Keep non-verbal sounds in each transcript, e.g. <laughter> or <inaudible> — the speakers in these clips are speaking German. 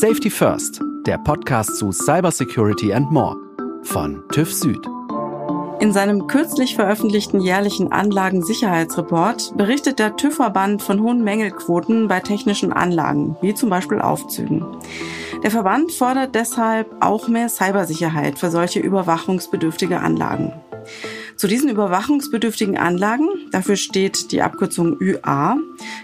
Safety First, der Podcast zu Cybersecurity and More von TÜV Süd. In seinem kürzlich veröffentlichten jährlichen Anlagensicherheitsreport berichtet der TÜV-Verband von hohen Mängelquoten bei technischen Anlagen, wie zum Beispiel Aufzügen. Der Verband fordert deshalb auch mehr Cybersicherheit für solche überwachungsbedürftige Anlagen. Zu diesen überwachungsbedürftigen Anlagen, dafür steht die Abkürzung ÜA,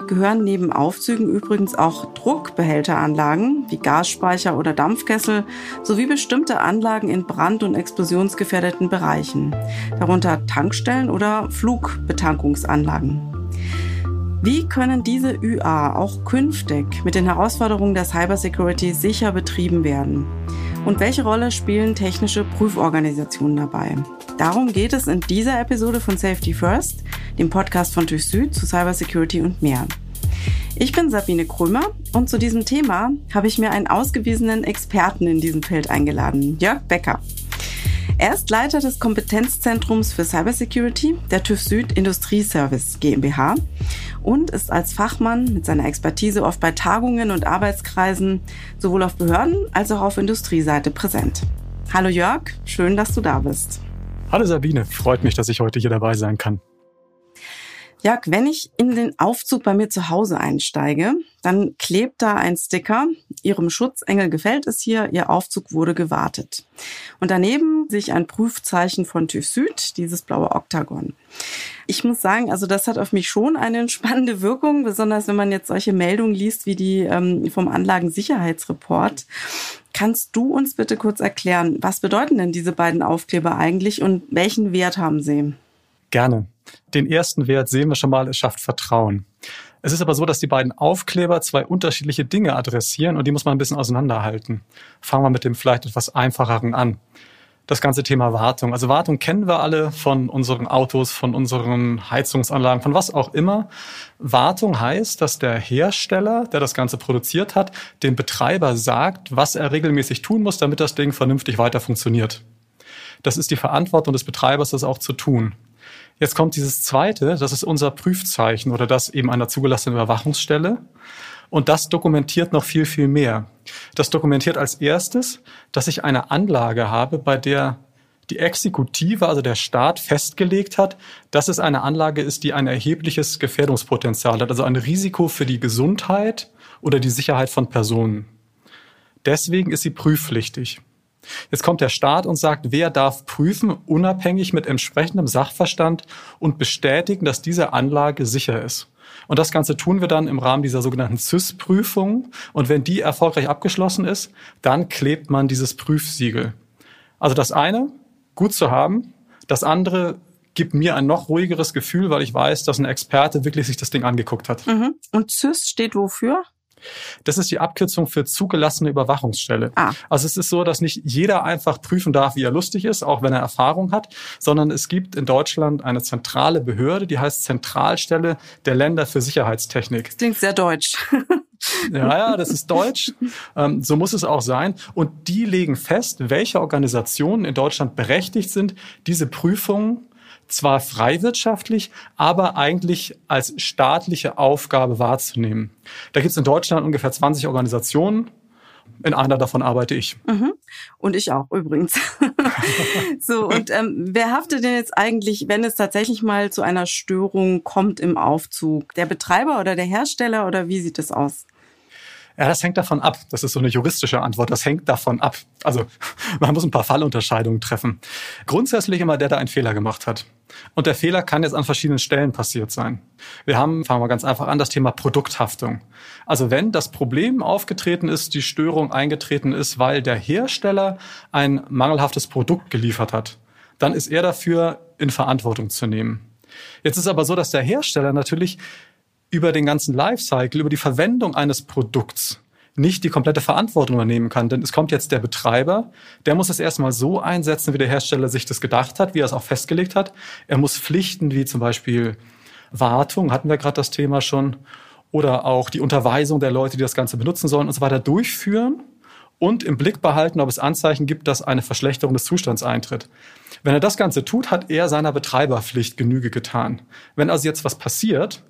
gehören neben Aufzügen übrigens auch Druckbehälteranlagen wie Gasspeicher oder Dampfkessel sowie bestimmte Anlagen in brand- und explosionsgefährdeten Bereichen, darunter Tankstellen oder Flugbetankungsanlagen. Wie können diese ÜA auch künftig mit den Herausforderungen der Cybersecurity sicher betrieben werden? Und welche Rolle spielen technische Prüforganisationen dabei? Darum geht es in dieser Episode von Safety First, dem Podcast von TÜV Süd zu Cybersecurity und mehr. Ich bin Sabine Krömer und zu diesem Thema habe ich mir einen ausgewiesenen Experten in diesem Feld eingeladen, Jörg Becker. Er ist Leiter des Kompetenzzentrums für Cybersecurity der TÜV Süd Industrieservice GmbH und ist als Fachmann mit seiner Expertise oft bei Tagungen und Arbeitskreisen sowohl auf Behörden als auch auf Industrieseite präsent. Hallo Jörg, schön, dass du da bist. Hallo Sabine, freut mich, dass ich heute hier dabei sein kann. Jörg, wenn ich in den Aufzug bei mir zu Hause einsteige, dann klebt da ein Sticker. Ihrem Schutzengel gefällt es hier, Ihr Aufzug wurde gewartet. Und daneben sehe ich ein Prüfzeichen von TÜV Süd, dieses blaue Oktagon. Ich muss sagen, also das hat auf mich schon eine <laughs> entspannende Wirkung, besonders wenn man jetzt solche Meldungen liest wie die ähm, vom Anlagensicherheitsreport. Kannst du uns bitte kurz erklären, was bedeuten denn diese beiden Aufkleber eigentlich und welchen Wert haben sie? Gerne. Den ersten Wert sehen wir schon mal, es schafft Vertrauen. Es ist aber so, dass die beiden Aufkleber zwei unterschiedliche Dinge adressieren und die muss man ein bisschen auseinanderhalten. Fangen wir mit dem vielleicht etwas einfacheren an. Das ganze Thema Wartung. Also Wartung kennen wir alle von unseren Autos, von unseren Heizungsanlagen, von was auch immer. Wartung heißt, dass der Hersteller, der das Ganze produziert hat, dem Betreiber sagt, was er regelmäßig tun muss, damit das Ding vernünftig weiter funktioniert. Das ist die Verantwortung des Betreibers, das auch zu tun. Jetzt kommt dieses zweite, das ist unser Prüfzeichen oder das eben einer zugelassenen Überwachungsstelle. Und das dokumentiert noch viel, viel mehr. Das dokumentiert als erstes, dass ich eine Anlage habe, bei der die Exekutive, also der Staat, festgelegt hat, dass es eine Anlage ist, die ein erhebliches Gefährdungspotenzial hat, also ein Risiko für die Gesundheit oder die Sicherheit von Personen. Deswegen ist sie prüfpflichtig. Jetzt kommt der Staat und sagt, wer darf prüfen, unabhängig mit entsprechendem Sachverstand und bestätigen, dass diese Anlage sicher ist. Und das Ganze tun wir dann im Rahmen dieser sogenannten CIS-Prüfung. Und wenn die erfolgreich abgeschlossen ist, dann klebt man dieses Prüfsiegel. Also das eine, gut zu haben. Das andere gibt mir ein noch ruhigeres Gefühl, weil ich weiß, dass ein Experte wirklich sich das Ding angeguckt hat. Mhm. Und CIS steht wofür? Das ist die Abkürzung für zugelassene Überwachungsstelle. Ah. Also es ist so, dass nicht jeder einfach prüfen darf, wie er lustig ist, auch wenn er Erfahrung hat, sondern es gibt in Deutschland eine zentrale Behörde, die heißt Zentralstelle der Länder für Sicherheitstechnik. Das klingt sehr deutsch. <laughs> Ja, ja, das ist deutsch. Ähm, so muss es auch sein. Und die legen fest, welche Organisationen in Deutschland berechtigt sind, diese Prüfungen zwar freiwirtschaftlich, aber eigentlich als staatliche Aufgabe wahrzunehmen. Da gibt es in Deutschland ungefähr 20 Organisationen. In einer davon arbeite ich. Mhm. Und ich auch übrigens. <laughs> so, und ähm, wer haftet denn jetzt eigentlich, wenn es tatsächlich mal zu einer Störung kommt im Aufzug? Der Betreiber oder der Hersteller oder wie sieht es aus? Ja, das hängt davon ab. Das ist so eine juristische Antwort. Das hängt davon ab. Also <laughs> man muss ein paar Fallunterscheidungen treffen. Grundsätzlich immer der, der einen Fehler gemacht hat. Und der Fehler kann jetzt an verschiedenen Stellen passiert sein. Wir haben, fangen wir ganz einfach an, das Thema Produkthaftung. Also wenn das Problem aufgetreten ist, die Störung eingetreten ist, weil der Hersteller ein mangelhaftes Produkt geliefert hat, dann ist er dafür in Verantwortung zu nehmen. Jetzt ist aber so, dass der Hersteller natürlich über den ganzen Lifecycle, über die Verwendung eines Produkts nicht die komplette Verantwortung übernehmen kann. Denn es kommt jetzt der Betreiber, der muss es erstmal so einsetzen, wie der Hersteller sich das gedacht hat, wie er es auch festgelegt hat. Er muss Pflichten wie zum Beispiel Wartung, hatten wir gerade das Thema schon, oder auch die Unterweisung der Leute, die das Ganze benutzen sollen und so weiter durchführen und im Blick behalten, ob es Anzeichen gibt, dass eine Verschlechterung des Zustands eintritt. Wenn er das Ganze tut, hat er seiner Betreiberpflicht Genüge getan. Wenn also jetzt was passiert,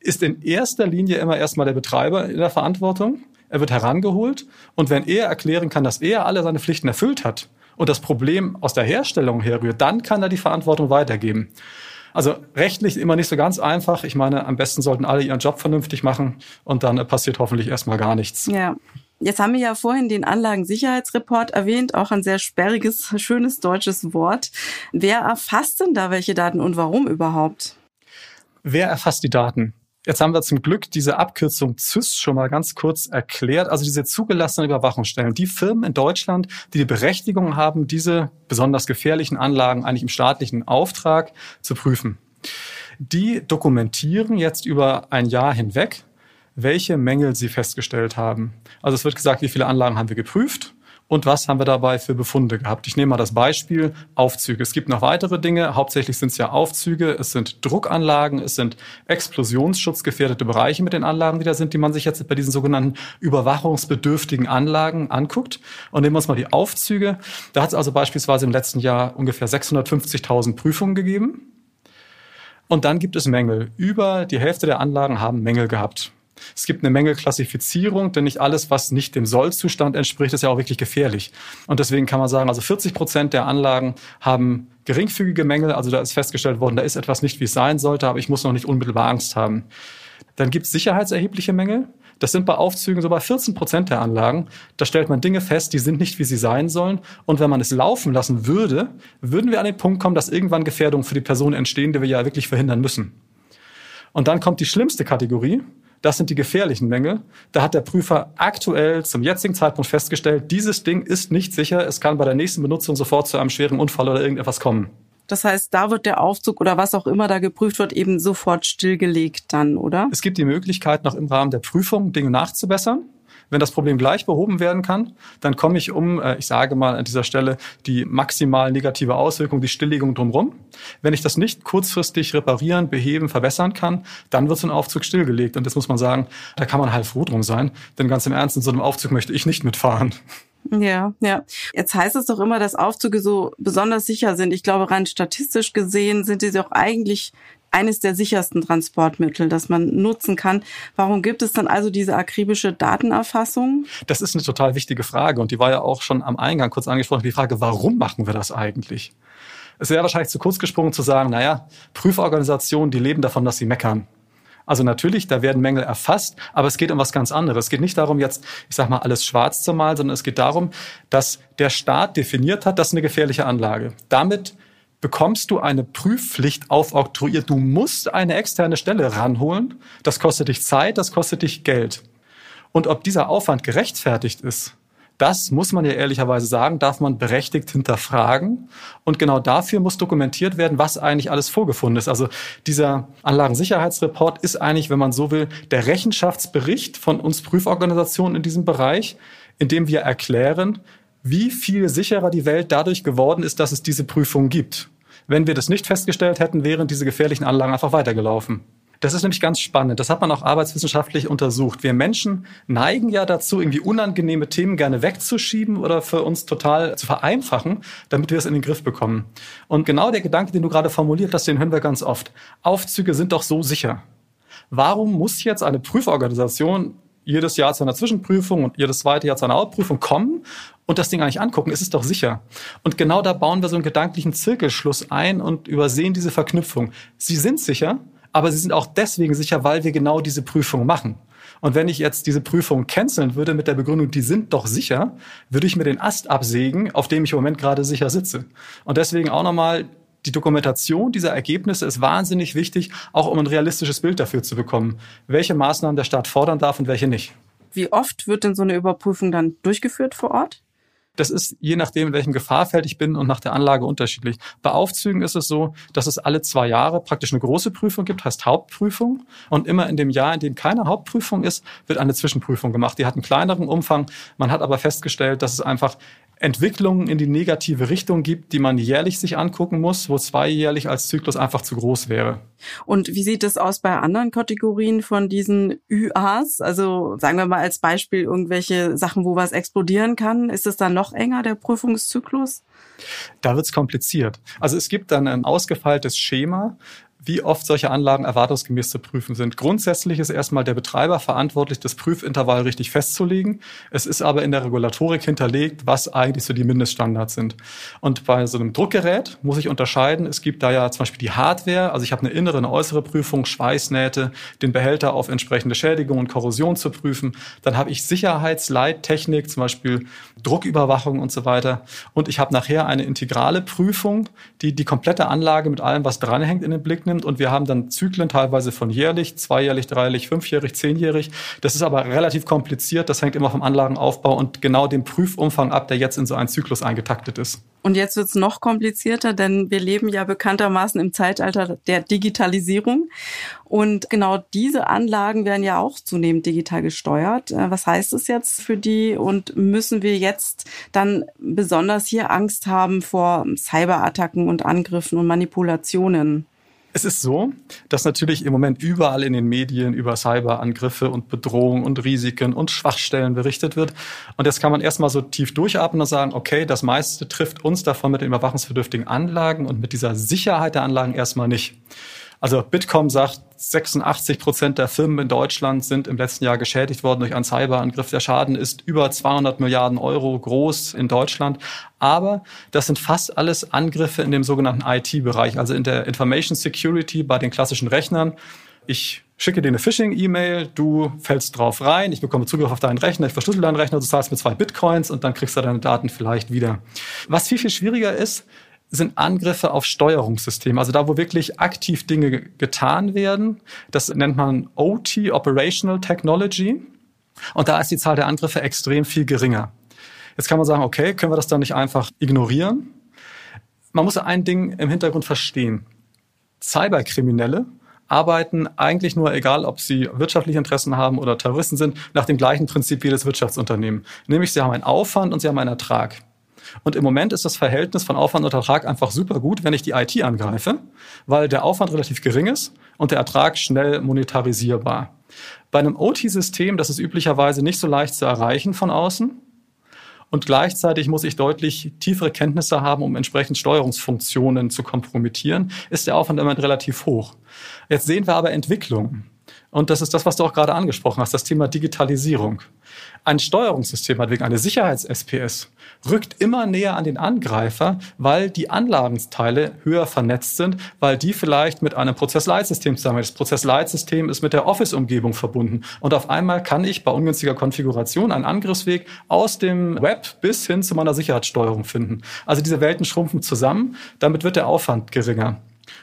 ist in erster Linie immer erstmal der Betreiber in der Verantwortung. Er wird herangeholt und wenn er erklären kann, dass er alle seine Pflichten erfüllt hat und das Problem aus der Herstellung herrührt, dann kann er die Verantwortung weitergeben. Also rechtlich immer nicht so ganz einfach. Ich meine, am besten sollten alle ihren Job vernünftig machen und dann passiert hoffentlich erstmal gar nichts. Ja. Jetzt haben wir ja vorhin den Anlagensicherheitsreport erwähnt, auch ein sehr sperriges, schönes deutsches Wort. Wer erfasst denn da welche Daten und warum überhaupt? Wer erfasst die Daten? Jetzt haben wir zum Glück diese Abkürzung ZYS schon mal ganz kurz erklärt. Also diese zugelassenen Überwachungsstellen. Die Firmen in Deutschland, die die Berechtigung haben, diese besonders gefährlichen Anlagen eigentlich im staatlichen Auftrag zu prüfen. Die dokumentieren jetzt über ein Jahr hinweg, welche Mängel sie festgestellt haben. Also es wird gesagt, wie viele Anlagen haben wir geprüft und was haben wir dabei für Befunde gehabt. Ich nehme mal das Beispiel Aufzüge. Es gibt noch weitere Dinge. Hauptsächlich sind es ja Aufzüge, es sind Druckanlagen, es sind explosionsschutzgefährdete Bereiche mit den Anlagen, die da sind, die man sich jetzt bei diesen sogenannten überwachungsbedürftigen Anlagen anguckt. Und nehmen wir uns mal die Aufzüge. Da hat es also beispielsweise im letzten Jahr ungefähr 650.000 Prüfungen gegeben. Und dann gibt es Mängel. Über die Hälfte der Anlagen haben Mängel gehabt. Es gibt eine Menge Klassifizierung, denn nicht alles, was nicht dem Sollzustand entspricht, ist ja auch wirklich gefährlich. Und deswegen kann man sagen, also 40 Prozent der Anlagen haben geringfügige Mängel. Also da ist festgestellt worden, da ist etwas nicht, wie es sein sollte, aber ich muss noch nicht unmittelbar Angst haben. Dann gibt es sicherheitserhebliche Mängel. Das sind bei Aufzügen so bei 14 Prozent der Anlagen. Da stellt man Dinge fest, die sind nicht, wie sie sein sollen. Und wenn man es laufen lassen würde, würden wir an den Punkt kommen, dass irgendwann Gefährdungen für die Person entstehen, die wir ja wirklich verhindern müssen. Und dann kommt die schlimmste Kategorie. Das sind die gefährlichen Mängel. Da hat der Prüfer aktuell zum jetzigen Zeitpunkt festgestellt, dieses Ding ist nicht sicher. Es kann bei der nächsten Benutzung sofort zu einem schweren Unfall oder irgendetwas kommen. Das heißt, da wird der Aufzug oder was auch immer da geprüft wird, eben sofort stillgelegt dann, oder? Es gibt die Möglichkeit, noch im Rahmen der Prüfung Dinge nachzubessern. Wenn das Problem gleich behoben werden kann, dann komme ich um, äh, ich sage mal an dieser Stelle, die maximal negative Auswirkung, die Stilllegung drumherum. Wenn ich das nicht kurzfristig reparieren, beheben, verbessern kann, dann wird so ein Aufzug stillgelegt. Und das muss man sagen, da kann man halt froh drum sein. Denn ganz im Ernst, in so einem Aufzug möchte ich nicht mitfahren. Ja, ja. Jetzt heißt es doch immer, dass Aufzüge so besonders sicher sind. Ich glaube, rein statistisch gesehen sind sie auch eigentlich eines der sichersten Transportmittel, das man nutzen kann. Warum gibt es dann also diese akribische Datenerfassung? Das ist eine total wichtige Frage und die war ja auch schon am Eingang kurz angesprochen, die Frage, warum machen wir das eigentlich? Es wäre wahrscheinlich zu kurz gesprungen zu sagen, naja, Prüforganisationen, die leben davon, dass sie meckern. Also natürlich, da werden Mängel erfasst, aber es geht um was ganz anderes. Es geht nicht darum, jetzt, ich sag mal, alles schwarz zu malen, sondern es geht darum, dass der Staat definiert hat, das ist eine gefährliche Anlage. Damit bekommst du eine Prüfpflicht aufoktroyiert. Du musst eine externe Stelle ranholen. Das kostet dich Zeit, das kostet dich Geld. Und ob dieser Aufwand gerechtfertigt ist, das muss man ja ehrlicherweise sagen, darf man berechtigt hinterfragen. Und genau dafür muss dokumentiert werden, was eigentlich alles vorgefunden ist. Also dieser Anlagensicherheitsreport ist eigentlich, wenn man so will, der Rechenschaftsbericht von uns Prüforganisationen in diesem Bereich, in dem wir erklären, wie viel sicherer die Welt dadurch geworden ist, dass es diese Prüfung gibt. Wenn wir das nicht festgestellt hätten, wären diese gefährlichen Anlagen einfach weitergelaufen. Das ist nämlich ganz spannend. Das hat man auch arbeitswissenschaftlich untersucht. Wir Menschen neigen ja dazu, irgendwie unangenehme Themen gerne wegzuschieben oder für uns total zu vereinfachen, damit wir es in den Griff bekommen. Und genau der Gedanke, den du gerade formuliert hast, den hören wir ganz oft. Aufzüge sind doch so sicher. Warum muss jetzt eine Prüforganisation jedes Jahr zu einer Zwischenprüfung und jedes zweite Jahr zu einer Hauptprüfung kommen und das Ding eigentlich angucken, ist es doch sicher. Und genau da bauen wir so einen gedanklichen Zirkelschluss ein und übersehen diese Verknüpfung. Sie sind sicher, aber sie sind auch deswegen sicher, weil wir genau diese Prüfung machen. Und wenn ich jetzt diese Prüfung canceln würde mit der Begründung, die sind doch sicher, würde ich mir den Ast absägen, auf dem ich im Moment gerade sicher sitze. Und deswegen auch nochmal die Dokumentation dieser Ergebnisse ist wahnsinnig wichtig, auch um ein realistisches Bild dafür zu bekommen, welche Maßnahmen der Staat fordern darf und welche nicht. Wie oft wird denn so eine Überprüfung dann durchgeführt vor Ort? Das ist je nachdem, in welchem Gefahrfeld ich bin und nach der Anlage unterschiedlich. Bei Aufzügen ist es so, dass es alle zwei Jahre praktisch eine große Prüfung gibt, heißt Hauptprüfung. Und immer in dem Jahr, in dem keine Hauptprüfung ist, wird eine Zwischenprüfung gemacht. Die hat einen kleineren Umfang. Man hat aber festgestellt, dass es einfach Entwicklungen in die negative Richtung gibt, die man jährlich sich angucken muss, wo zweijährlich als Zyklus einfach zu groß wäre. Und wie sieht es aus bei anderen Kategorien von diesen UAs? Also sagen wir mal als Beispiel irgendwelche Sachen, wo was explodieren kann. Ist es dann noch enger, der Prüfungszyklus? Da wird's kompliziert. Also es gibt dann ein ausgefeiltes Schema, wie oft solche Anlagen erwartungsgemäß zu prüfen sind. Grundsätzlich ist erstmal der Betreiber verantwortlich, das Prüfintervall richtig festzulegen. Es ist aber in der Regulatorik hinterlegt, was eigentlich so die Mindeststandards sind. Und bei so einem Druckgerät muss ich unterscheiden, es gibt da ja zum Beispiel die Hardware, also ich habe eine innere, eine äußere Prüfung, Schweißnähte, den Behälter auf entsprechende Schädigung und Korrosion zu prüfen. Dann habe ich Sicherheitsleittechnik, zum Beispiel Drucküberwachung und so weiter. Und ich habe nachher eine integrale Prüfung, die die komplette Anlage mit allem, was dranhängt, in den Blick nimmt. Und wir haben dann Zyklen teilweise von jährlich, zweijährlich, dreijährlich, fünfjährig, zehnjährig. Das ist aber relativ kompliziert. Das hängt immer vom Anlagenaufbau und genau dem Prüfumfang ab, der jetzt in so einen Zyklus eingetaktet ist. Und jetzt wird's noch komplizierter, denn wir leben ja bekanntermaßen im Zeitalter der Digitalisierung. Und genau diese Anlagen werden ja auch zunehmend digital gesteuert. Äh, was heißt es jetzt für die? Und müssen wir jetzt dann besonders hier Angst haben vor Cyberattacken und Angriffen und Manipulationen? Es ist so, dass natürlich im Moment überall in den Medien über Cyberangriffe und Bedrohungen und Risiken und Schwachstellen berichtet wird. Und jetzt kann man erstmal so tief durchatmen und sagen, okay, das meiste trifft uns davon mit den überwachungsbedürftigen Anlagen und mit dieser Sicherheit der Anlagen erstmal nicht. Also Bitkom sagt, 86 Prozent der Firmen in Deutschland sind im letzten Jahr geschädigt worden durch einen Cyberangriff. Der Schaden ist über 200 Milliarden Euro groß in Deutschland. Aber das sind fast alles Angriffe in dem sogenannten IT-Bereich, also in der Information Security bei den klassischen Rechnern. Ich schicke dir eine Phishing-E-Mail, du fällst drauf rein, ich bekomme Zugriff auf deinen Rechner, ich verschlüssel deinen Rechner, du zahlst mir zwei Bitcoins und dann kriegst du deine Daten vielleicht wieder. Was viel, viel schwieriger ist, sind Angriffe auf Steuerungssysteme. Also da, wo wirklich aktiv Dinge getan werden. Das nennt man OT, Operational Technology. Und da ist die Zahl der Angriffe extrem viel geringer. Jetzt kann man sagen, okay, können wir das dann nicht einfach ignorieren? Man muss ein Ding im Hintergrund verstehen. Cyberkriminelle arbeiten eigentlich nur, egal ob sie wirtschaftliche Interessen haben oder Terroristen sind, nach dem gleichen Prinzip wie das Wirtschaftsunternehmen. Nämlich sie haben einen Aufwand und sie haben einen Ertrag. Und im Moment ist das Verhältnis von Aufwand und Ertrag einfach super gut, wenn ich die IT angreife, weil der Aufwand relativ gering ist und der Ertrag schnell monetarisierbar. Bei einem OT-System, das ist üblicherweise nicht so leicht zu erreichen von außen. Und gleichzeitig muss ich deutlich tiefere Kenntnisse haben, um entsprechend Steuerungsfunktionen zu kompromittieren, ist der Aufwand immer relativ hoch. Jetzt sehen wir aber Entwicklungen. Und das ist das, was du auch gerade angesprochen hast, das Thema Digitalisierung. Ein Steuerungssystem hat wegen einer Sicherheits-SPS rückt immer näher an den Angreifer, weil die Anlagenteile höher vernetzt sind, weil die vielleicht mit einem Prozessleitsystem zusammen. Das Prozessleitsystem ist mit der Office-Umgebung verbunden. Und auf einmal kann ich bei ungünstiger Konfiguration einen Angriffsweg aus dem Web bis hin zu meiner Sicherheitssteuerung finden. Also diese Welten schrumpfen zusammen. Damit wird der Aufwand geringer.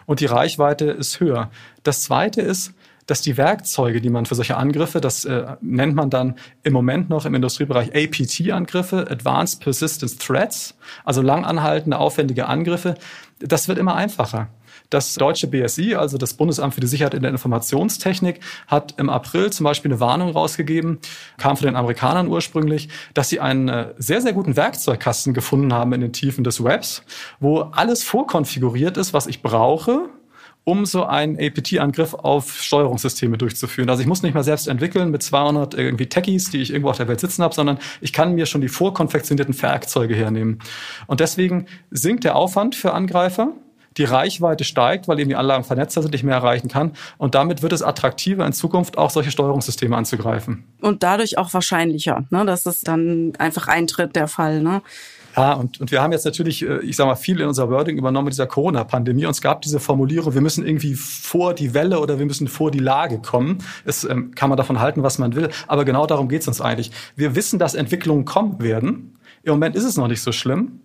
Und die Reichweite ist höher. Das zweite ist, dass die Werkzeuge, die man für solche Angriffe, das äh, nennt man dann im Moment noch im Industriebereich APT-Angriffe, Advanced Persistent Threats, also langanhaltende, aufwendige Angriffe, das wird immer einfacher. Das deutsche BSI, also das Bundesamt für die Sicherheit in der Informationstechnik, hat im April zum Beispiel eine Warnung rausgegeben, kam von den Amerikanern ursprünglich, dass sie einen äh, sehr, sehr guten Werkzeugkasten gefunden haben in den Tiefen des Webs, wo alles vorkonfiguriert ist, was ich brauche, um so einen APT-Angriff auf Steuerungssysteme durchzuführen. Also ich muss nicht mehr selbst entwickeln mit 200 irgendwie Techies, die ich irgendwo auf der Welt sitzen habe, sondern ich kann mir schon die vorkonfektionierten Werkzeuge hernehmen. Und deswegen sinkt der Aufwand für Angreifer. Die Reichweite steigt, weil eben die Anlagen vernetzter sind, ich mehr erreichen kann. Und damit wird es attraktiver, in Zukunft auch solche Steuerungssysteme anzugreifen. Und dadurch auch wahrscheinlicher, ne, dass es dann einfach eintritt, der Fall. Ne? Ja, und, und wir haben jetzt natürlich, äh, ich sage mal, viel in unser Wording übernommen mit dieser Corona-Pandemie. Und es gab diese Formulierung, wir müssen irgendwie vor die Welle oder wir müssen vor die Lage kommen. Es ähm, kann man davon halten, was man will. Aber genau darum geht es uns eigentlich. Wir wissen, dass Entwicklungen kommen werden. Im Moment ist es noch nicht so schlimm.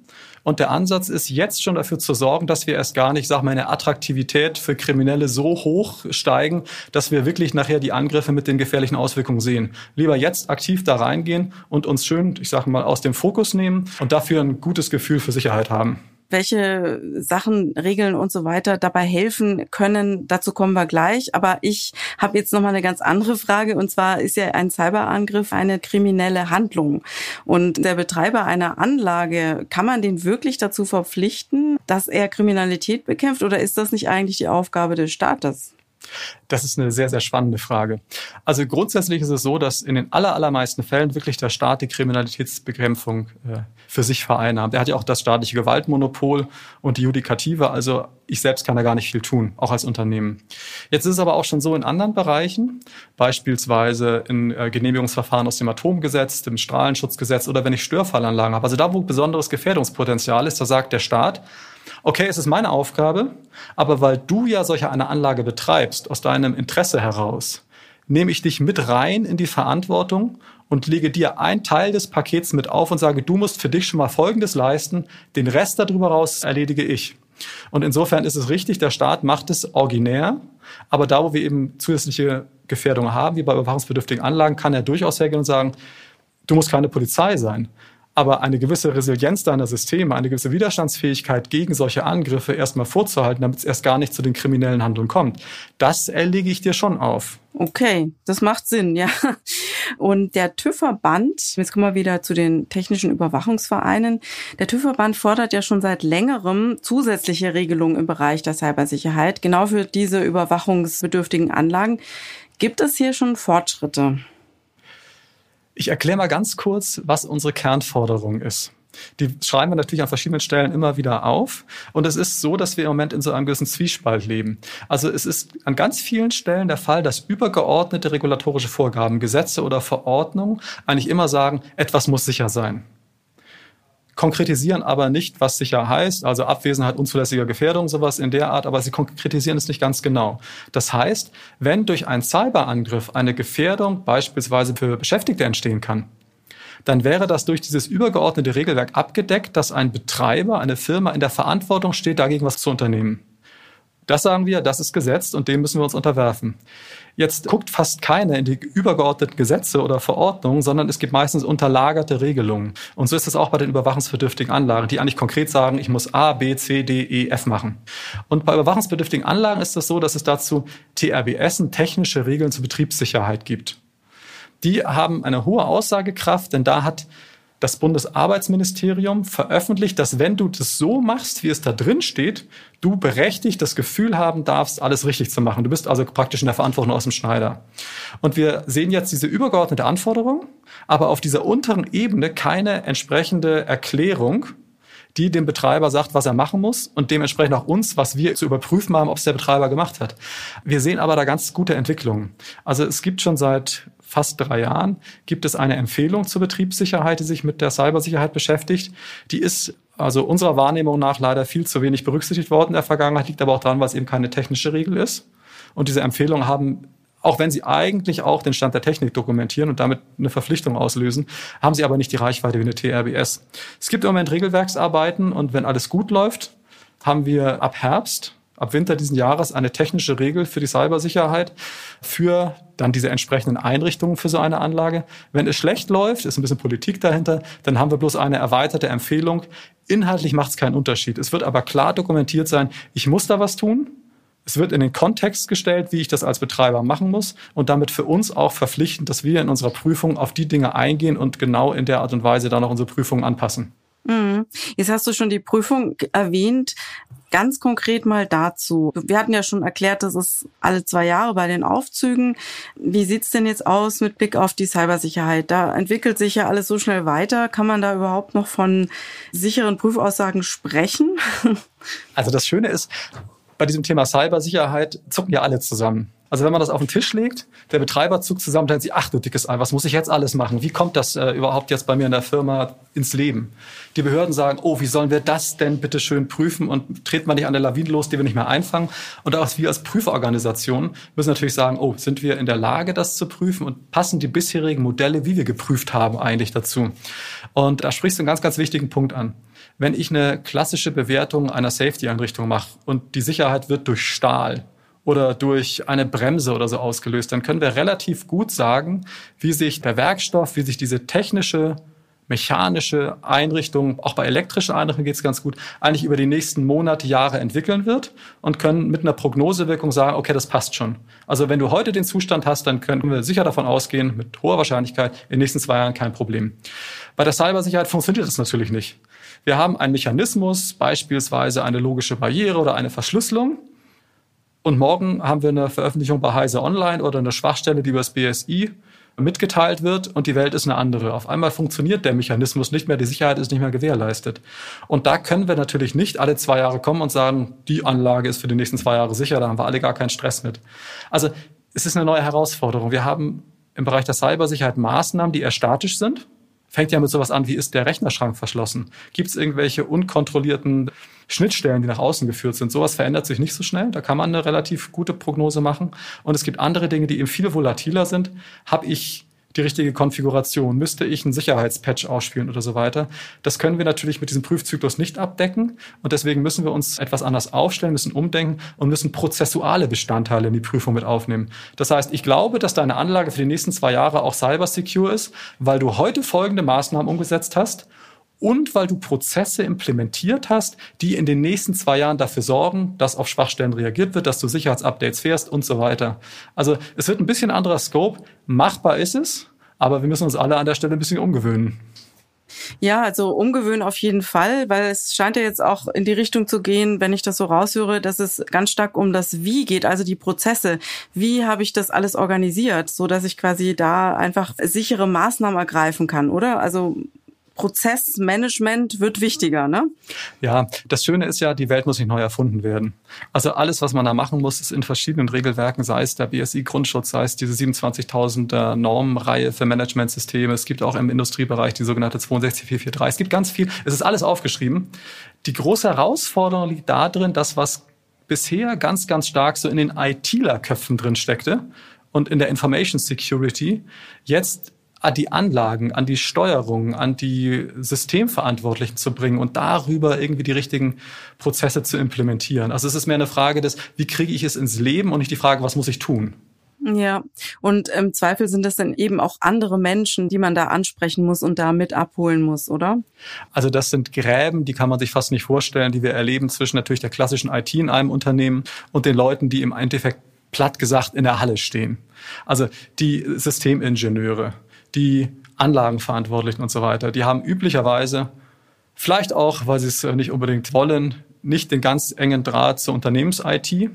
Und der Ansatz ist jetzt schon dafür zu sorgen, dass wir erst gar nicht, sag mal, eine Attraktivität für Kriminelle so hoch steigen, dass wir wirklich nachher die Angriffe mit den gefährlichen Auswirkungen sehen. Lieber jetzt aktiv da reingehen und uns schön, ich sage mal, aus dem Fokus nehmen und dafür ein gutes Gefühl für Sicherheit haben welche Sachen, Regeln und so weiter dabei helfen können. Dazu kommen wir gleich. Aber ich habe jetzt noch mal eine ganz andere Frage. Und zwar ist ja ein Cyberangriff eine kriminelle Handlung. Und der Betreiber einer Anlage, kann man den wirklich dazu verpflichten, dass er Kriminalität bekämpft? Oder ist das nicht eigentlich die Aufgabe des Staates? Das ist eine sehr, sehr spannende Frage. Also grundsätzlich ist es so, dass in den aller, allermeisten Fällen wirklich der Staat die Kriminalitätsbekämpfung äh, für sich vereinnahmt. Er hat ja auch das staatliche Gewaltmonopol und die Judikative. Also ich selbst kann da gar nicht viel tun, auch als Unternehmen. Jetzt ist es aber auch schon so in anderen Bereichen, beispielsweise in äh, Genehmigungsverfahren aus dem Atomgesetz, dem Strahlenschutzgesetz oder wenn ich Störfallanlagen habe. Also da, wo besonderes Gefährdungspotenzial ist, da sagt der Staat, okay, es ist meine Aufgabe, aber weil du ja solche eine Anlage betreibst, aus deinem Interesse heraus, nehme ich dich mit rein in die Verantwortung und lege dir einen Teil des Pakets mit auf und sage, du musst für dich schon mal Folgendes leisten, den Rest darüber raus erledige ich. Und insofern ist es richtig, der Staat macht es originär, aber da, wo wir eben zusätzliche Gefährdungen haben, wie bei überwachungsbedürftigen Anlagen, kann er durchaus hergehen und sagen, du musst keine Polizei sein aber eine gewisse Resilienz deiner Systeme, eine gewisse Widerstandsfähigkeit gegen solche Angriffe erstmal vorzuhalten, damit es erst gar nicht zu den kriminellen Handeln kommt. Das erlege ich dir schon auf. Okay, das macht Sinn, ja. Und der TÜV-Verband, jetzt kommen wir wieder zu den technischen Überwachungsvereinen. Der TÜV-Verband fordert ja schon seit längerem zusätzliche Regelungen im Bereich der Cybersicherheit, genau für diese überwachungsbedürftigen Anlagen. Gibt es hier schon Fortschritte? Ich erkläre mal ganz kurz, was unsere Kernforderung ist. Die schreiben wir natürlich an verschiedenen Stellen immer wieder auf. Und es ist so, dass wir im Moment in so einem gewissen Zwiespalt leben. Also es ist an ganz vielen Stellen der Fall, dass übergeordnete regulatorische Vorgaben, Gesetze oder Verordnungen eigentlich immer sagen, etwas muss sicher sein konkretisieren aber nicht, was sicher heißt, also Abwesenheit unzulässiger Gefährdung, sowas in der Art, aber sie konkretisieren es nicht ganz genau. Das heißt, wenn durch einen Cyberangriff eine Gefährdung beispielsweise für Beschäftigte entstehen kann, dann wäre das durch dieses übergeordnete Regelwerk abgedeckt, dass ein Betreiber, eine Firma in der Verantwortung steht, dagegen was zu unternehmen. Das sagen wir, das ist gesetzt und dem müssen wir uns unterwerfen. Jetzt guckt fast keiner in die übergeordneten Gesetze oder Verordnungen, sondern es gibt meistens unterlagerte Regelungen. Und so ist es auch bei den überwachungsbedürftigen Anlagen, die eigentlich konkret sagen, ich muss A, B, C, D, E, F machen. Und bei überwachungsbedürftigen Anlagen ist es so, dass es dazu TRBS, technische Regeln zur Betriebssicherheit gibt. Die haben eine hohe Aussagekraft, denn da hat das Bundesarbeitsministerium veröffentlicht, dass wenn du das so machst, wie es da drin steht, du berechtigt das Gefühl haben darfst, alles richtig zu machen. Du bist also praktisch in der Verantwortung aus dem Schneider. Und wir sehen jetzt diese übergeordnete Anforderung, aber auf dieser unteren Ebene keine entsprechende Erklärung, die dem Betreiber sagt, was er machen muss und dementsprechend auch uns, was wir zu überprüfen haben, ob es der Betreiber gemacht hat. Wir sehen aber da ganz gute Entwicklungen. Also es gibt schon seit fast drei Jahren gibt es eine Empfehlung zur Betriebssicherheit, die sich mit der Cybersicherheit beschäftigt. Die ist also unserer Wahrnehmung nach leider viel zu wenig berücksichtigt worden in der Vergangenheit, liegt aber auch daran, weil es eben keine technische Regel ist. Und diese Empfehlungen haben auch wenn sie eigentlich auch den Stand der Technik dokumentieren und damit eine Verpflichtung auslösen, haben sie aber nicht die Reichweite wie eine TRBS. Es gibt im Moment Regelwerksarbeiten und wenn alles gut läuft, haben wir ab Herbst ab Winter diesen Jahres eine technische Regel für die Cybersicherheit für dann diese entsprechenden Einrichtungen für so eine Anlage. Wenn es schlecht läuft, ist ein bisschen Politik dahinter, dann haben wir bloß eine erweiterte Empfehlung. Inhaltlich macht es keinen Unterschied. Es wird aber klar dokumentiert sein, ich muss da was tun. Es wird in den Kontext gestellt, wie ich das als Betreiber machen muss und damit für uns auch verpflichtend, dass wir in unserer Prüfung auf die Dinge eingehen und genau in der Art und Weise dann auch unsere Prüfungen anpassen. Mhm. Jetzt hast du schon die Prüfung erwähnt. Ganz konkret mal dazu. Wir hatten ja schon erklärt, das ist alle zwei Jahre bei den Aufzügen. Wie sieht's denn jetzt aus mit Blick auf die Cybersicherheit? Da entwickelt sich ja alles so schnell weiter. Kann man da überhaupt noch von sicheren Prüfaussagen sprechen? <laughs> Also das Schöne ist, bei diesem Thema Cybersicherheit zucken ja alle zusammen. Also wenn man das auf den Tisch legt, der Betreiber zuckt zusammen und denkt sich, ach du dickes Ei, was muss ich jetzt alles machen? Wie kommt das äh, überhaupt jetzt bei mir in der Firma ins Leben? Die Behörden sagen, oh, wie sollen wir das denn bitte schön prüfen und treten wir nicht an der Lawine los, die wir nicht mehr einfangen? Und auch wir als Prüforganisation müssen natürlich sagen, oh, sind wir in der Lage, das zu prüfen und passen die bisherigen Modelle, wie wir geprüft haben, eigentlich dazu? Und da sprichst du einen ganz, ganz wichtigen Punkt an. Wenn ich eine klassische Bewertung einer Safety-Einrichtung mache und die Sicherheit wird durch Stahl oder durch eine Bremse oder so ausgelöst, dann können wir relativ gut sagen, wie sich der Werkstoff, wie sich diese technische mechanische Einrichtung, auch bei elektrischen Einrichtungen geht es ganz gut, eigentlich über die nächsten Monate, Jahre entwickeln wird und können mit einer Prognosewirkung sagen, okay, das passt schon. Also wenn du heute den Zustand hast, dann können wir sicher davon ausgehen, mit hoher Wahrscheinlichkeit, in den nächsten zwei Jahren kein Problem. Bei der Cybersicherheit funktioniert das natürlich nicht. Wir haben einen Mechanismus, beispielsweise eine logische Barriere oder eine Verschlüsselung. Und morgen haben wir eine Veröffentlichung bei Heise Online oder eine Schwachstelle, die über das BSI mitgeteilt wird und die Welt ist eine andere. Auf einmal funktioniert der Mechanismus nicht mehr, die Sicherheit ist nicht mehr gewährleistet. Und da können wir natürlich nicht alle zwei Jahre kommen und sagen, die Anlage ist für die nächsten zwei Jahre sicher, da haben wir alle gar keinen Stress mit. Also es ist eine neue Herausforderung. Wir haben im Bereich der Cybersicherheit Maßnahmen, die eher statisch sind. Fängt ja mit sowas an, wie ist der Rechnerschrank verschlossen? Gibt es irgendwelche unkontrollierten Schnittstellen, die nach außen geführt sind. Sowas verändert sich nicht so schnell. Da kann man eine relativ gute Prognose machen. Und es gibt andere Dinge, die eben viel volatiler sind. Habe ich die richtige Konfiguration? Müsste ich einen Sicherheitspatch ausspielen oder so weiter? Das können wir natürlich mit diesem Prüfzyklus nicht abdecken. Und deswegen müssen wir uns etwas anders aufstellen, müssen umdenken und müssen prozessuale Bestandteile in die Prüfung mit aufnehmen. Das heißt, ich glaube, dass deine Anlage für die nächsten zwei Jahre auch cyber secure ist, weil du heute folgende Maßnahmen umgesetzt hast und weil du Prozesse implementiert hast, die in den nächsten zwei Jahren dafür sorgen, dass auf Schwachstellen reagiert wird, dass du Sicherheitsupdates fährst und so weiter. Also es wird ein bisschen anderer Scope. Machbar ist es, aber wir müssen uns alle an der Stelle ein bisschen umgewöhnen. Ja, also umgewöhnen auf jeden Fall, weil es scheint ja jetzt auch in die Richtung zu gehen, wenn ich das so raushöre, dass es ganz stark um das Wie geht, also die Prozesse. Wie habe ich das alles organisiert, so dass ich quasi da einfach sichere Maßnahmen ergreifen kann, oder? Also Prozessmanagement wird wichtiger, ne? Ja, das Schöne ist ja, die Welt muss nicht neu erfunden werden. Also alles, was man da machen muss, ist in verschiedenen Regelwerken, sei es der BSI-Grundschutz, sei es diese 27.000 Normenreihe für Managementsysteme. Es gibt auch im Industriebereich die sogenannte 62443. Es gibt ganz viel. Es ist alles aufgeschrieben. Die große Herausforderung liegt darin, dass was bisher ganz, ganz stark so in den ITler-Köpfen drin steckte und in der Information Security jetzt an die Anlagen, an die Steuerung, an die Systemverantwortlichen zu bringen und darüber irgendwie die richtigen Prozesse zu implementieren. Also es ist mehr eine Frage des, wie kriege ich es ins Leben und nicht die Frage, was muss ich tun? Ja, und im Zweifel sind das dann eben auch andere Menschen, die man da ansprechen muss und da mit abholen muss, oder? Also das sind Gräben, die kann man sich fast nicht vorstellen, die wir erleben zwischen natürlich der klassischen IT in einem Unternehmen und den Leuten, die im Endeffekt platt gesagt in der Halle stehen. Also die Systemingenieure, die Anlagenverantwortlichen und so weiter, die haben üblicherweise, vielleicht auch, weil sie es nicht unbedingt wollen, nicht den ganz engen Draht zur Unternehmens-IT.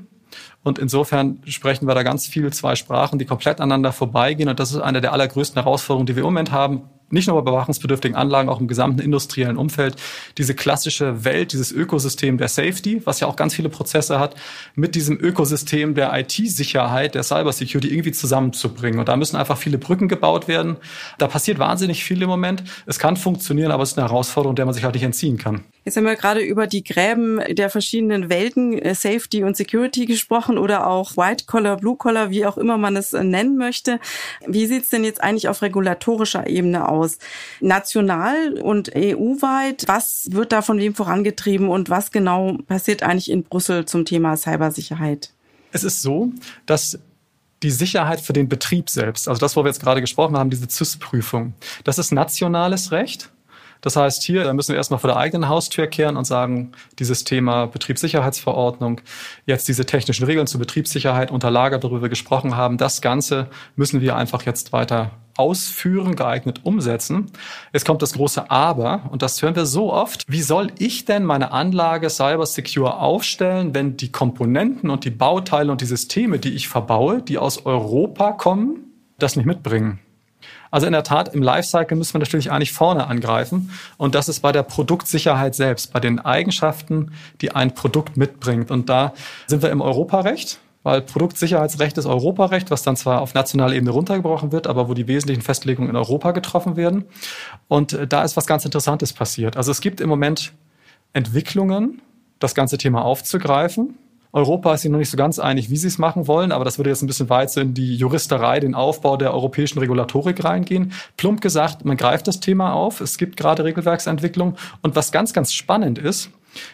Und insofern sprechen wir da ganz viel zwei Sprachen, die komplett aneinander vorbeigehen. Und das ist eine der allergrößten Herausforderungen, die wir im Moment haben, nicht nur bei bewachungsbedürftigen Anlagen, auch im gesamten industriellen Umfeld, diese klassische Welt, dieses Ökosystem der Safety, was ja auch ganz viele Prozesse hat, mit diesem Ökosystem der IT-Sicherheit, der Cybersecurity irgendwie zusammenzubringen. Und da müssen einfach viele Brücken gebaut werden. Da passiert wahnsinnig viel im Moment. Es kann funktionieren, aber es ist eine Herausforderung, der man sich halt nicht entziehen kann. Jetzt haben wir gerade über die Gräben der verschiedenen Welten, äh, Safety und Security gesprochen oder auch White Collar, Blue Collar, wie auch immer man es äh, nennen möchte. Wie sieht es denn jetzt eigentlich auf regulatorischer Ebene aus? aus. National und EU-weit, was wird da von wem vorangetrieben und was genau passiert eigentlich in Brüssel zum Thema Cybersicherheit? Es ist so, dass die Sicherheit für den Betrieb selbst, also das, wo wir jetzt gerade gesprochen haben, diese CIS-Prüfung, das ist nationales Recht. Das heißt, hier müssen wir erstmal vor der eigenen Haustür kehren und sagen, dieses Thema Betriebssicherheitsverordnung, jetzt diese technischen Regeln zur Betriebssicherheit, unterlagert, darüber wir gesprochen haben, das Ganze müssen wir einfach jetzt weiter ausführen, geeignet umsetzen. Jetzt kommt das große Aber und das hören wir so oft. Wie soll ich denn meine Anlage cyber secure aufstellen, wenn die Komponenten und die Bauteile und die Systeme, die ich verbaue, die aus Europa kommen, das nicht mitbringen? Also in der Tat, im Lifecycle müssen wir natürlich eigentlich vorne angreifen. Und das ist bei der Produktsicherheit selbst, bei den Eigenschaften, die ein Produkt mitbringt. Und da sind wir im Europarecht weil Produktsicherheitsrecht ist Europarecht, was dann zwar auf nationaler Ebene runtergebrochen wird, aber wo die wesentlichen Festlegungen in Europa getroffen werden. Und äh, da ist was ganz Interessantes passiert. Also es gibt im Moment Entwicklungen, das ganze Thema aufzugreifen. Europa ist sich noch nicht so ganz einig, wie sie es machen wollen, aber das würde jetzt ein bisschen weit so in die Juristerei, den Aufbau der europäischen Regulatorik reingehen. Plump gesagt, man greift das Thema auf. Es gibt gerade Regelwerksentwicklung. Und was ganz, ganz spannend ist,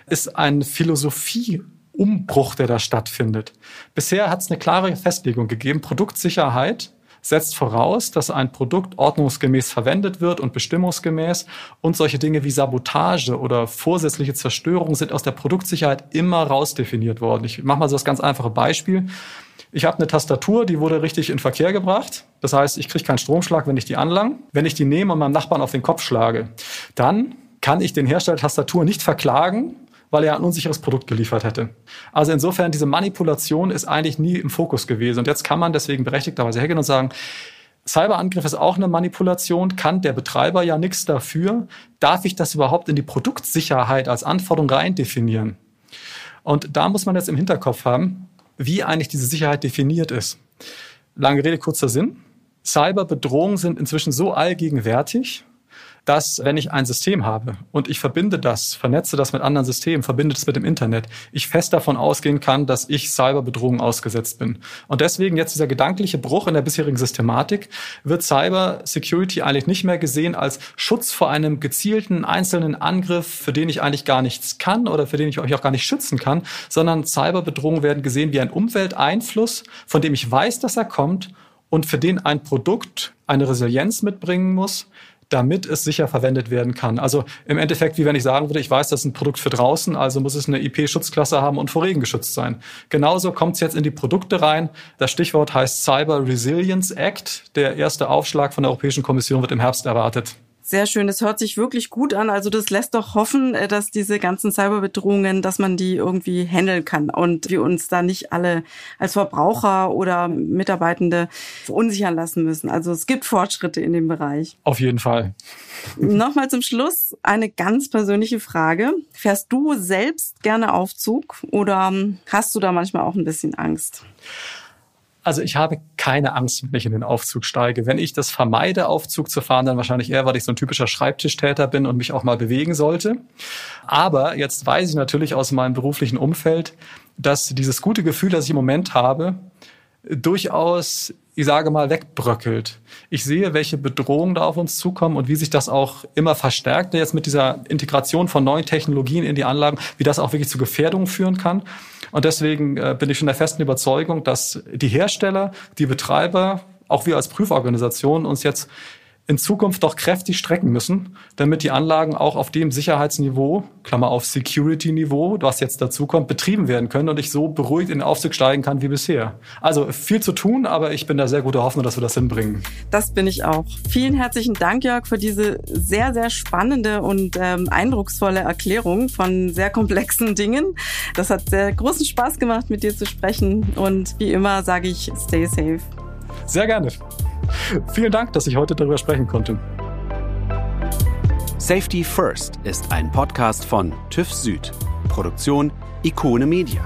ist eine Philosophie Umbruch, der da stattfindet. Bisher hat es eine klare Festlegung gegeben. Produktsicherheit setzt voraus, dass ein Produkt ordnungsgemäß verwendet wird und bestimmungsgemäß und solche Dinge wie Sabotage oder vorsätzliche Zerstörung sind aus der Produktsicherheit immer rausdefiniert worden. Ich mache mal so das ganz einfache Beispiel. Ich habe eine Tastatur, die wurde richtig in Verkehr gebracht. Das heißt, ich kriege keinen Stromschlag, wenn ich die anlang. Wenn ich die nehme und meinem Nachbarn auf den Kopf schlage, dann kann ich den Hersteller Tastatur nicht verklagen, weil er ein unsicheres Produkt geliefert hätte. Also insofern, diese Manipulation ist eigentlich nie im Fokus gewesen. Und jetzt kann man deswegen berechtigterweise hergehen und sagen, Cyberangriff ist auch eine Manipulation, kann der Betreiber ja nichts dafür. Darf ich das überhaupt in die Produktsicherheit als Anforderung rein definieren? Und da muss man jetzt im Hinterkopf haben, wie eigentlich diese Sicherheit definiert ist. Lange Rede, kurzer Sinn. Cyberbedrohungen sind inzwischen so allgegenwärtig, dass wenn ich ein System habe und ich verbinde das, vernetze das mit anderen Systemen, verbinde das mit dem Internet, ich fest davon ausgehen kann, dass ich Cyberbedrohungen ausgesetzt bin. Und deswegen jetzt dieser gedankliche Bruch in der bisherigen Systematik wird Cyber Security eigentlich nicht mehr gesehen als Schutz vor einem gezielten einzelnen Angriff, für den ich eigentlich gar nichts kann oder für den ich euch auch gar nicht schützen kann, sondern Cyberbedrohungen werden gesehen wie ein Umwelteinfluss, von dem ich weiß, dass er kommt und für den ein Produkt eine Resilienz mitbringen muss, damit es sicher verwendet werden kann. Also im Endeffekt, wie wenn ich sagen würde, ich weiß, das ist ein Produkt für draußen, also muss es eine IP-Schutzklasse haben und vor Regen geschützt sein. Genauso kommt es jetzt in die Produkte rein. Das Stichwort heißt Cyber Resilience Act. Der erste Aufschlag von der Europäischen Kommission wird im Herbst erwartet. Sehr schön. Das hört sich wirklich gut an. Also das lässt doch hoffen, äh, dass diese ganzen Cyberbedrohungen, dass man die irgendwie handeln kann und wir uns da nicht alle als Verbraucher oder Mitarbeitende verunsichern lassen müssen. Also es gibt Fortschritte in dem Bereich. Auf jeden Fall. Nochmal zum Schluss eine ganz persönliche Frage. Fährst du selbst gerne Aufzug oder hast du da manchmal auch ein bisschen Angst? Also ich habe keine Angst, wenn ich in den Aufzug steige. Wenn ich das vermeide, Aufzug zu fahren, dann wahrscheinlich eher, weil ich so ein typischer Schreibtischtäter bin und mich auch mal bewegen sollte. Aber jetzt weiß ich natürlich aus meinem beruflichen Umfeld, dass dieses gute Gefühl, das ich im Moment habe, durchaus, ich sage mal, wegbröckelt. Ich sehe, welche Bedrohungen da auf uns zukommen und wie sich das auch immer verstärkt jetzt mit dieser Integration von neuen Technologien in die Anlagen, wie das auch wirklich zu Gefährdungen führen kann. Und deswegen äh, bin ich schon der festen Überzeugung, dass die Hersteller, die Betreiber, auch wir als Prüforganisation uns jetzt in Zukunft doch kräftig strecken müssen, damit die Anlagen auch auf dem Sicherheitsniveau, Klammer auf Security-Niveau, was jetzt dazu kommt, betrieben werden können und ich so beruhigt in den Aufzug steigen kann wie bisher. Also viel zu tun, aber ich bin da sehr guter Hoffnung, dass wir das hinbringen. Das bin ich auch. Vielen herzlichen Dank, Jörg, für diese sehr, sehr spannende und ähm, eindrucksvolle Erklärung von sehr komplexen Dingen. Das hat sehr großen Spaß gemacht, mit dir zu sprechen und wie immer sage ich, stay safe. Sehr gerne. <laughs> Vielen Dank, dass ich heute darüber sprechen konnte. Safety First ist ein Podcast von TÜV Süd. Produktion Ikone Media.